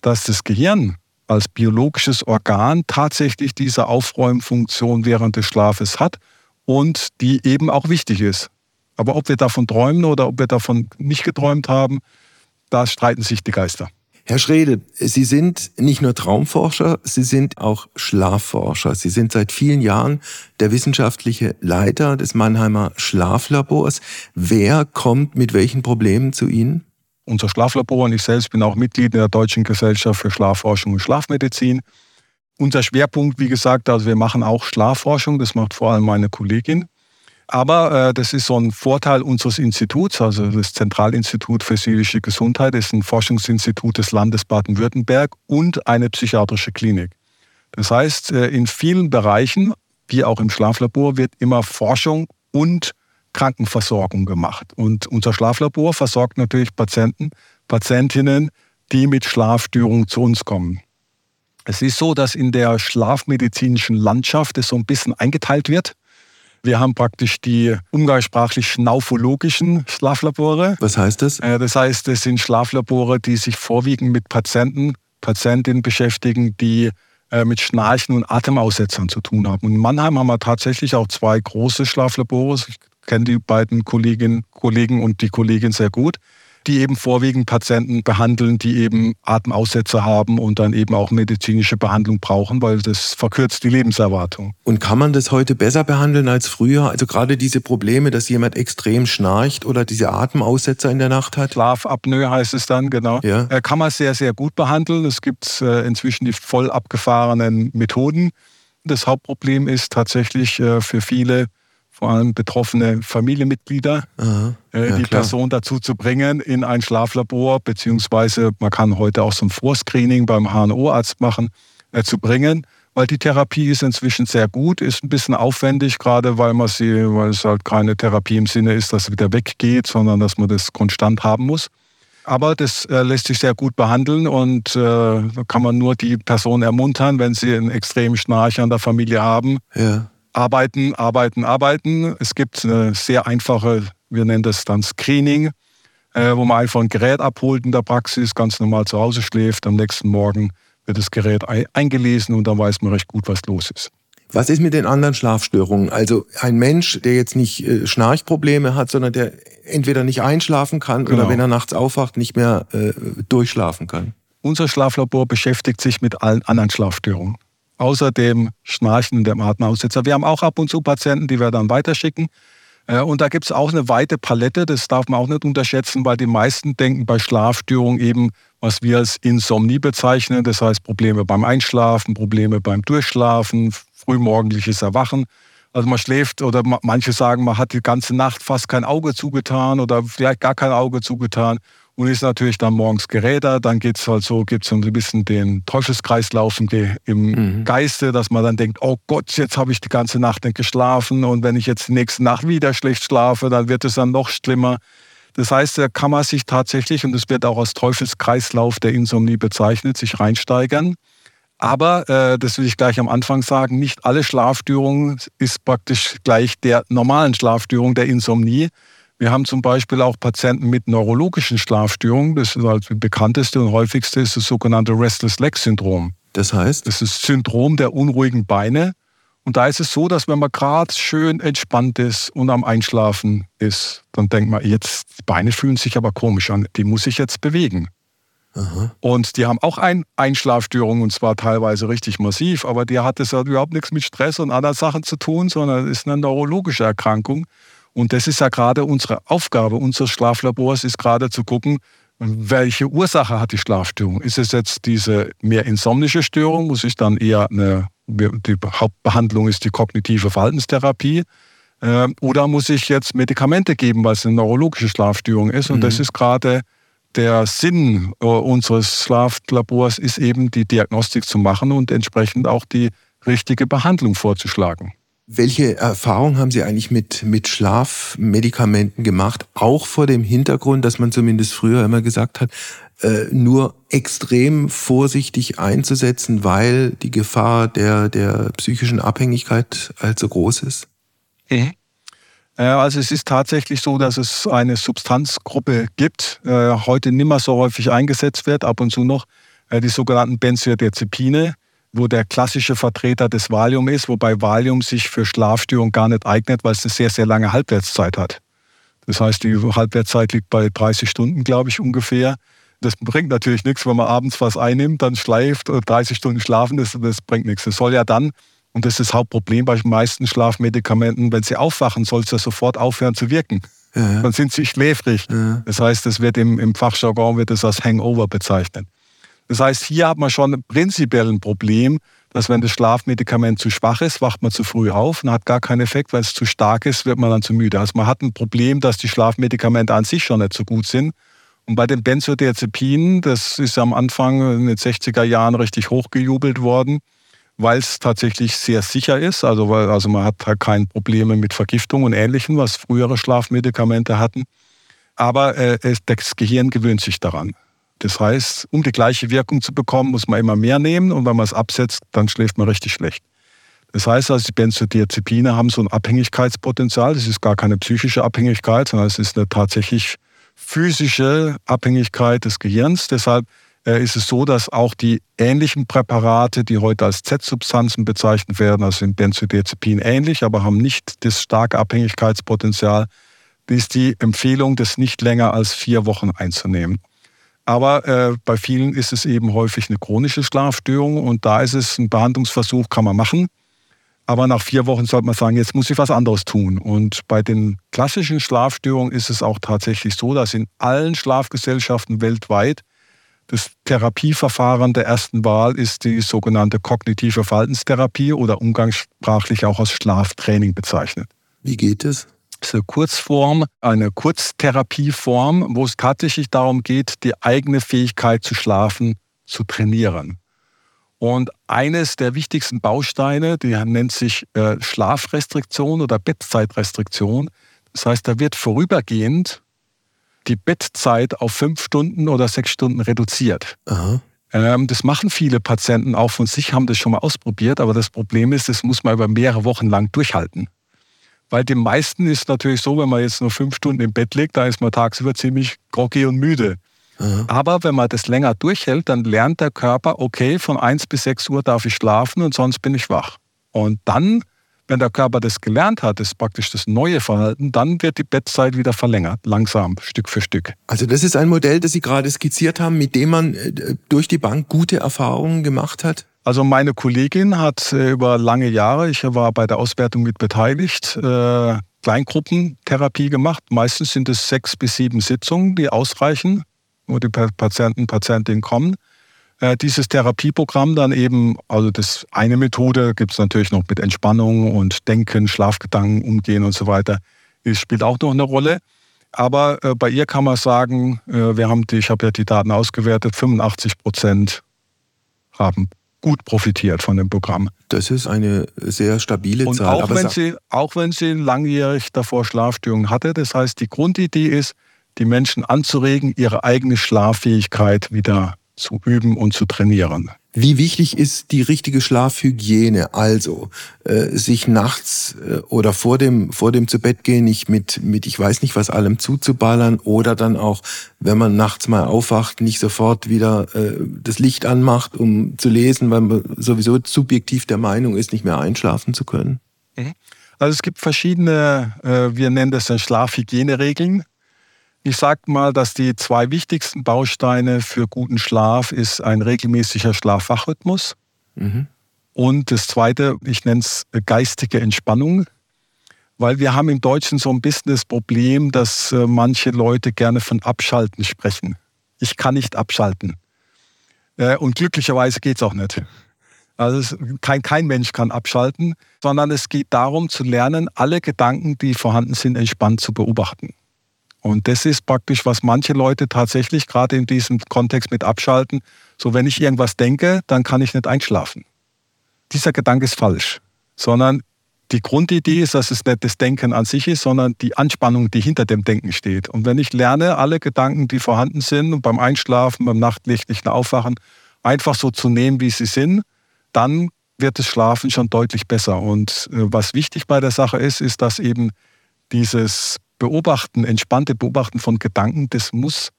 dass das Gehirn als biologisches Organ tatsächlich diese Aufräumfunktion während des Schlafes hat und die eben auch wichtig ist. Aber ob wir davon träumen oder ob wir davon nicht geträumt haben, da streiten sich die Geister. Herr Schrede, Sie sind nicht nur Traumforscher, Sie sind auch Schlafforscher. Sie sind seit vielen Jahren der wissenschaftliche Leiter des Mannheimer Schlaflabors. Wer kommt mit welchen Problemen zu Ihnen? Unser Schlaflabor und ich selbst bin auch Mitglied der Deutschen Gesellschaft für Schlafforschung und Schlafmedizin. Unser Schwerpunkt, wie gesagt, also wir machen auch Schlafforschung, das macht vor allem meine Kollegin. Aber äh, das ist so ein Vorteil unseres Instituts, also das Zentralinstitut für seelische Gesundheit ist ein Forschungsinstitut des Landes Baden-Württemberg und eine psychiatrische Klinik. Das heißt, äh, in vielen Bereichen, wie auch im Schlaflabor, wird immer Forschung und Krankenversorgung gemacht. Und unser Schlaflabor versorgt natürlich Patienten, Patientinnen, die mit Schlafstörungen zu uns kommen. Es ist so, dass in der schlafmedizinischen Landschaft es so ein bisschen eingeteilt wird. Wir haben praktisch die umgangssprachlich schnaufologischen Schlaflabore. Was heißt das? Äh, das heißt, es sind Schlaflabore, die sich vorwiegend mit Patienten, Patientinnen beschäftigen, die äh, mit Schnarchen und Atemaussetzern zu tun haben. Und in Mannheim haben wir tatsächlich auch zwei große Schlaflabore. Ich kenne die beiden Kolleginnen, Kollegen und die Kollegin sehr gut die eben vorwiegend Patienten behandeln, die eben Atemaussetzer haben und dann eben auch medizinische Behandlung brauchen, weil das verkürzt die Lebenserwartung. Und kann man das heute besser behandeln als früher? Also gerade diese Probleme, dass jemand extrem schnarcht oder diese Atemaussetzer in der Nacht hat? Schlafapnoe heißt es dann, genau. Ja. Äh, kann man sehr, sehr gut behandeln. Es gibt äh, inzwischen die voll abgefahrenen Methoden. Das Hauptproblem ist tatsächlich äh, für viele vor allem betroffene Familienmitglieder, Aha, äh, ja, die klar. Person dazu zu bringen in ein Schlaflabor, beziehungsweise man kann heute auch so ein Vorscreening beim HNO-Arzt machen, äh, zu bringen, weil die Therapie ist inzwischen sehr gut, ist ein bisschen aufwendig, gerade weil man sie, weil es halt keine Therapie im Sinne ist, dass sie wieder weggeht, sondern dass man das konstant haben muss. Aber das äh, lässt sich sehr gut behandeln und äh, da kann man nur die Person ermuntern, wenn sie einen extremen Schnarcher in der Familie haben. Ja arbeiten, arbeiten, arbeiten. Es gibt eine sehr einfache, wir nennen das dann Screening, äh, wo man einfach ein Gerät abholt in der Praxis, ganz normal zu Hause schläft. Am nächsten Morgen wird das Gerät eingelesen und dann weiß man recht gut, was los ist. Was ist mit den anderen Schlafstörungen? Also ein Mensch, der jetzt nicht äh, Schnarchprobleme hat, sondern der entweder nicht einschlafen kann genau. oder wenn er nachts aufwacht, nicht mehr äh, durchschlafen kann. Unser Schlaflabor beschäftigt sich mit allen anderen Schlafstörungen außer dem Schnarchen und dem Atemaussetzer. Wir haben auch ab und zu Patienten, die wir dann weiterschicken. Äh, und da gibt es auch eine weite Palette, das darf man auch nicht unterschätzen, weil die meisten denken bei Schlafstörungen eben, was wir als Insomnie bezeichnen, das heißt Probleme beim Einschlafen, Probleme beim Durchschlafen, frühmorgendliches Erwachen. Also man schläft oder manche sagen, man hat die ganze Nacht fast kein Auge zugetan oder vielleicht gar kein Auge zugetan und ist natürlich dann morgens gerädert. Dann geht es halt so, gibt es so ein bisschen den Teufelskreislauf im mhm. Geiste, dass man dann denkt, oh Gott, jetzt habe ich die ganze Nacht nicht geschlafen und wenn ich jetzt die nächste Nacht wieder schlecht schlafe, dann wird es dann noch schlimmer. Das heißt, da kann man sich tatsächlich, und es wird auch als Teufelskreislauf der Insomnie bezeichnet, sich reinsteigern. Aber, äh, das will ich gleich am Anfang sagen, nicht alle Schlafstörungen ist praktisch gleich der normalen Schlafstörung der Insomnie, wir haben zum Beispiel auch Patienten mit neurologischen Schlafstörungen. Das ist halt die bekannteste und häufigste ist das sogenannte Restless Leg Syndrom. Das heißt? Das ist das Syndrom der unruhigen Beine. Und da ist es so, dass wenn man gerade schön entspannt ist und am Einschlafen ist, dann denkt man, jetzt, die Beine fühlen sich aber komisch an, die muss ich jetzt bewegen. Aha. Und die haben auch eine Einschlafstörung und zwar teilweise richtig massiv, aber die hat das halt überhaupt nichts mit Stress und anderen Sachen zu tun, sondern ist eine neurologische Erkrankung. Und das ist ja gerade unsere Aufgabe unseres Schlaflabors, ist gerade zu gucken, welche Ursache hat die Schlafstörung? Ist es jetzt diese mehr insomnische Störung, muss ich dann eher eine, die Hauptbehandlung ist die kognitive Verhaltenstherapie, äh, oder muss ich jetzt Medikamente geben, weil es eine neurologische Schlafstörung ist? Und mhm. das ist gerade der Sinn äh, unseres Schlaflabors, ist eben die Diagnostik zu machen und entsprechend auch die richtige Behandlung vorzuschlagen. Welche Erfahrung haben Sie eigentlich mit, mit Schlafmedikamenten gemacht? Auch vor dem Hintergrund, dass man zumindest früher immer gesagt hat, äh, nur extrem vorsichtig einzusetzen, weil die Gefahr der, der psychischen Abhängigkeit allzu groß ist? Mhm. Also es ist tatsächlich so, dass es eine Substanzgruppe gibt, äh, heute nimmer so häufig eingesetzt wird, ab und zu noch, äh, die sogenannten Benzodiazepine wo der klassische Vertreter des Valium ist, wobei Valium sich für Schlafstörung gar nicht eignet, weil es eine sehr, sehr lange Halbwertszeit hat. Das heißt, die Halbwertszeit liegt bei 30 Stunden, glaube ich, ungefähr. Das bringt natürlich nichts, wenn man abends was einnimmt, dann schleift, 30 Stunden schlafen, das, das bringt nichts. Das soll ja dann, und das ist das Hauptproblem bei den meisten Schlafmedikamenten, wenn sie aufwachen, soll es ja sofort aufhören zu wirken. Ja. Dann sind sie schläfrig. Ja. Das heißt, das wird im, im Fachjargon wird das als Hangover bezeichnet. Das heißt, hier hat man schon prinzipiell ein Problem, dass wenn das Schlafmedikament zu schwach ist, wacht man zu früh auf und hat gar keinen Effekt. Wenn es zu stark ist, wird man dann zu müde. Also man hat ein Problem, dass die Schlafmedikamente an sich schon nicht so gut sind. Und bei den Benzodiazepinen, das ist am Anfang in den 60er Jahren richtig hochgejubelt worden, weil es tatsächlich sehr sicher ist. Also, weil, also man hat halt keine Probleme mit Vergiftung und Ähnlichem, was frühere Schlafmedikamente hatten. Aber äh, das Gehirn gewöhnt sich daran. Das heißt, um die gleiche Wirkung zu bekommen, muss man immer mehr nehmen und wenn man es absetzt, dann schläft man richtig schlecht. Das heißt also, die Benzodiazepine haben so ein Abhängigkeitspotenzial. Das ist gar keine psychische Abhängigkeit, sondern es ist eine tatsächlich physische Abhängigkeit des Gehirns. Deshalb äh, ist es so, dass auch die ähnlichen Präparate, die heute als Z-Substanzen bezeichnet werden, also sind Benzodiazepin ähnlich, aber haben nicht das starke Abhängigkeitspotenzial, ist die Empfehlung, das nicht länger als vier Wochen einzunehmen. Aber äh, bei vielen ist es eben häufig eine chronische Schlafstörung und da ist es ein Behandlungsversuch, kann man machen. Aber nach vier Wochen sollte man sagen, jetzt muss ich was anderes tun. Und bei den klassischen Schlafstörungen ist es auch tatsächlich so, dass in allen Schlafgesellschaften weltweit das Therapieverfahren der ersten Wahl ist die sogenannte kognitive Verhaltenstherapie oder umgangssprachlich auch als Schlaftraining bezeichnet. Wie geht es? Eine Kurzform, eine Kurztherapieform, wo es tatsächlich darum geht, die eigene Fähigkeit zu schlafen zu trainieren. Und eines der wichtigsten Bausteine, die nennt sich äh, Schlafrestriktion oder Bettzeitrestriktion. Das heißt, da wird vorübergehend die Bettzeit auf fünf Stunden oder sechs Stunden reduziert. Ähm, das machen viele Patienten auch von sich, haben das schon mal ausprobiert, aber das Problem ist, das muss man über mehrere Wochen lang durchhalten. Weil dem meisten ist natürlich so, wenn man jetzt nur fünf Stunden im Bett liegt, da ist man tagsüber ziemlich groggy und müde. Aha. Aber wenn man das länger durchhält, dann lernt der Körper, okay, von 1 bis 6 Uhr darf ich schlafen und sonst bin ich wach. Und dann, wenn der Körper das gelernt hat, das ist praktisch das neue Verhalten, dann wird die Bettzeit wieder verlängert, langsam, Stück für Stück. Also das ist ein Modell, das Sie gerade skizziert haben, mit dem man äh, durch die Bank gute Erfahrungen gemacht hat? Also meine Kollegin hat äh, über lange Jahre, ich war bei der Auswertung mit beteiligt, äh, Kleingruppentherapie gemacht. Meistens sind es sechs bis sieben Sitzungen, die ausreichen, wo die Patienten, Patientinnen kommen. Äh, dieses Therapieprogramm dann eben, also das eine Methode gibt es natürlich noch mit Entspannung und Denken, Schlafgedanken, Umgehen und so weiter. Das spielt auch noch eine Rolle. Aber bei ihr kann man sagen, wir haben die, ich habe ja die Daten ausgewertet, 85 Prozent haben gut profitiert von dem Programm. Das ist eine sehr stabile und Zahl. Auch, wenn sie, auch wenn sie langjährig davor Schlafstörungen hatte. Das heißt, die Grundidee ist, die Menschen anzuregen, ihre eigene Schlaffähigkeit wieder zu üben und zu trainieren. Wie wichtig ist die richtige Schlafhygiene? Also äh, sich nachts äh, oder vor dem vor dem zu Bett gehen nicht mit mit ich weiß nicht was allem zuzuballern oder dann auch, wenn man nachts mal aufwacht, nicht sofort wieder äh, das Licht anmacht, um zu lesen, weil man sowieso subjektiv der Meinung ist, nicht mehr einschlafen zu können. Mhm. Also es gibt verschiedene, äh, wir nennen das dann Schlafhygieneregeln. Ich sage mal, dass die zwei wichtigsten Bausteine für guten Schlaf ist ein regelmäßiger Schlafwachrhythmus mhm. und das zweite, ich nenne es geistige Entspannung, weil wir haben im Deutschen so ein bisschen das Problem, dass äh, manche Leute gerne von Abschalten sprechen. Ich kann nicht abschalten. Äh, und glücklicherweise geht es auch nicht. Also kein, kein Mensch kann abschalten, sondern es geht darum zu lernen, alle Gedanken, die vorhanden sind, entspannt zu beobachten. Und das ist praktisch, was manche Leute tatsächlich gerade in diesem Kontext mit abschalten. So, wenn ich irgendwas denke, dann kann ich nicht einschlafen. Dieser Gedanke ist falsch, sondern die Grundidee ist, dass es nicht das Denken an sich ist, sondern die Anspannung, die hinter dem Denken steht. Und wenn ich lerne, alle Gedanken, die vorhanden sind beim Einschlafen, beim nachtlichtlichen Aufwachen, einfach so zu nehmen, wie sie sind, dann wird das Schlafen schon deutlich besser. Und äh, was wichtig bei der Sache ist, ist, dass eben dieses Beobachten, entspannte Beobachten von Gedanken, das muss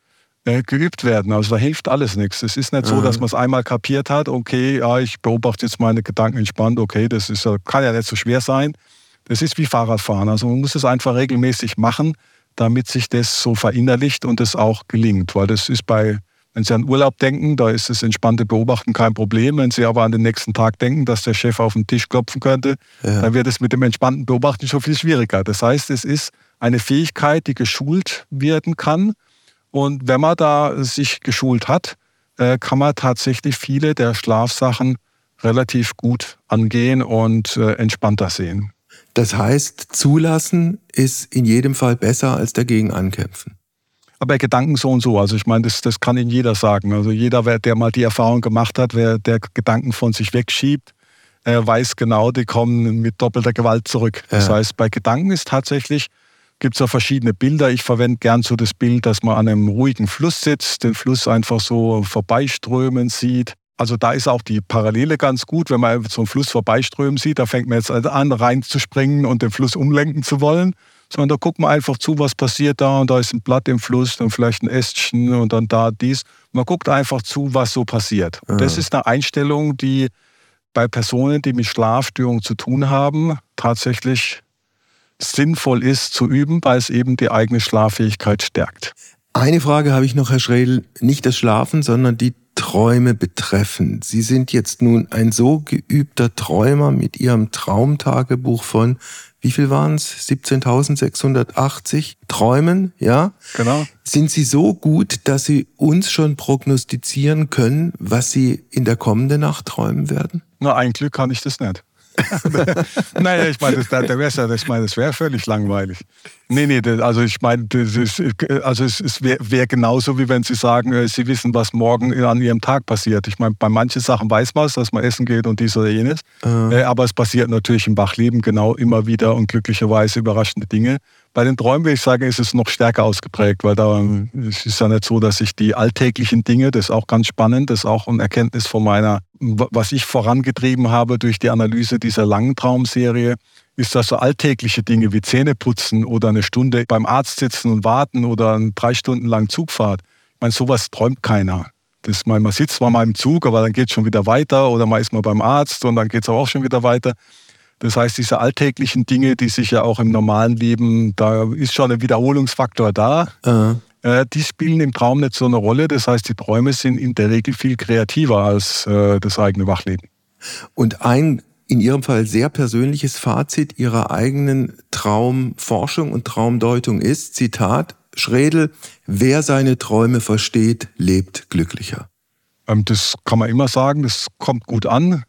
äh, geübt werden. Also da hilft alles nichts. Es ist nicht so, dass man es einmal kapiert hat, okay, ja, ich beobachte jetzt meine Gedanken entspannt, okay, das ist, kann ja nicht so schwer sein. Das ist wie Fahrradfahren. Also man muss es einfach regelmäßig machen, damit sich das so verinnerlicht und es auch gelingt. Weil das ist bei Wenn Sie an Urlaub denken, da ist das entspannte Beobachten kein Problem. Wenn Sie aber an den nächsten Tag denken, dass der Chef auf den Tisch klopfen könnte, ja. dann wird es mit dem entspannten Beobachten schon viel schwieriger. Das heißt, es ist eine Fähigkeit, die geschult werden kann. Und wenn man da sich geschult hat, äh, kann man tatsächlich viele der Schlafsachen relativ gut angehen und äh, entspannter sehen. Das heißt, zulassen ist in jedem Fall besser als dagegen ankämpfen. Aber Gedanken so und so. Also ich meine, das, das kann Ihnen jeder sagen. Also jeder, der mal die Erfahrung gemacht hat, wer der Gedanken von sich wegschiebt, äh, weiß genau, die kommen mit doppelter Gewalt zurück. Ja. Das heißt, bei Gedanken ist tatsächlich, gibt es ja verschiedene Bilder. Ich verwende gern so das Bild, dass man an einem ruhigen Fluss sitzt, den Fluss einfach so vorbeiströmen sieht also da ist auch die Parallele ganz gut, wenn man so einen Fluss vorbeiströmen sieht, da fängt man jetzt an, reinzuspringen und den Fluss umlenken zu wollen, sondern da guckt man einfach zu, was passiert da und da ist ein Blatt im Fluss, dann vielleicht ein Ästchen und dann da dies. Man guckt einfach zu, was so passiert. Und das ist eine Einstellung, die bei Personen, die mit Schlafstörungen zu tun haben, tatsächlich sinnvoll ist zu üben, weil es eben die eigene Schlaffähigkeit stärkt. Eine Frage habe ich noch, Herr Schredel, nicht das Schlafen, sondern die Träume betreffen. Sie sind jetzt nun ein so geübter Träumer mit Ihrem Traumtagebuch von, wie viel waren es? 17.680 Träumen, ja? Genau. Sind Sie so gut, dass Sie uns schon prognostizieren können, was Sie in der kommenden Nacht träumen werden? Na, ein Glück kann ich das nicht. naja, ich meine, das, das wäre ich meine, das wäre völlig langweilig. Nee, nee, das, also ich meine, das ist, also es, es wäre wär genauso, wie wenn Sie sagen, äh, Sie wissen, was morgen an Ihrem Tag passiert. Ich meine, bei manchen Sachen weiß man es, dass man essen geht und dies oder jenes. Mhm. aber es passiert natürlich im Wachleben genau immer wieder und glücklicherweise überraschende Dinge. Bei den Träumen würde ich sagen, ist es noch stärker ausgeprägt, weil da es ist ja nicht so, dass ich die alltäglichen Dinge, das ist auch ganz spannend, das ist auch eine Erkenntnis von meiner, was ich vorangetrieben habe durch die Analyse dieser langen Traumserie, ist, dass so alltägliche Dinge wie Zähneputzen oder eine Stunde beim Arzt sitzen und warten oder drei Stunden lang Zugfahrt, ich meine, sowas träumt keiner. Das, man, man sitzt zwar mal im Zug, aber dann geht es schon wieder weiter oder man ist mal beim Arzt und dann geht es auch schon wieder weiter. Das heißt, diese alltäglichen Dinge, die sich ja auch im normalen Leben, da ist schon ein Wiederholungsfaktor da. Uh die spielen im Traum nicht so eine Rolle. Das heißt, die Träume sind in der Regel viel kreativer als äh, das eigene Wachleben. Und ein in Ihrem Fall sehr persönliches Fazit Ihrer eigenen Traumforschung und Traumdeutung ist, Zitat, Schredel, wer seine Träume versteht, lebt glücklicher. Ähm, das kann man immer sagen, das kommt gut an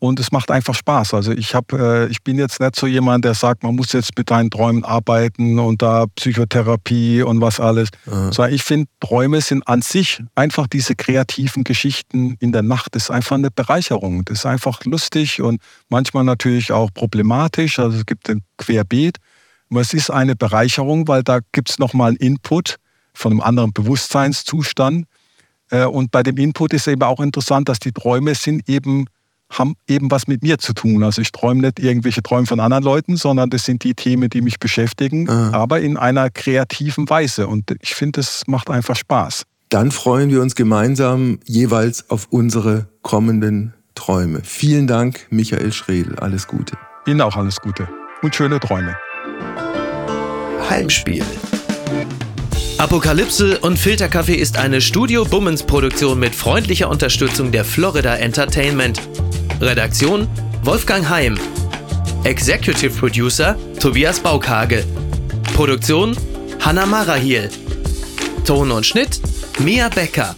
und es macht einfach Spaß. Also ich habe, äh, ich bin jetzt nicht so jemand, der sagt, man muss jetzt mit deinen Träumen arbeiten und da Psychotherapie und was alles. Mhm. Sondern ich finde, Träume sind an sich einfach diese kreativen Geschichten in der Nacht. Das ist einfach eine Bereicherung. Das ist einfach lustig und manchmal natürlich auch problematisch. Also es gibt ein Querbeet. Aber es ist eine Bereicherung, weil da gibt es nochmal einen Input von einem anderen Bewusstseinszustand. Äh, und bei dem Input ist eben auch interessant, dass die Träume sind eben haben eben was mit mir zu tun. Also ich träume nicht irgendwelche Träume von anderen Leuten, sondern das sind die Themen, die mich beschäftigen, ah. aber in einer kreativen Weise. Und ich finde, es macht einfach Spaß. Dann freuen wir uns gemeinsam jeweils auf unsere kommenden Träume. Vielen Dank, Michael Schredel. Alles Gute. Ihnen auch alles Gute und schöne Träume. Heimspiel. Apokalypse und Filterkaffee ist eine Studio Bummens Produktion mit freundlicher Unterstützung der Florida Entertainment. Redaktion Wolfgang Heim. Executive Producer Tobias Baukage. Produktion Hanna Marahiel. Ton und Schnitt Mia Becker.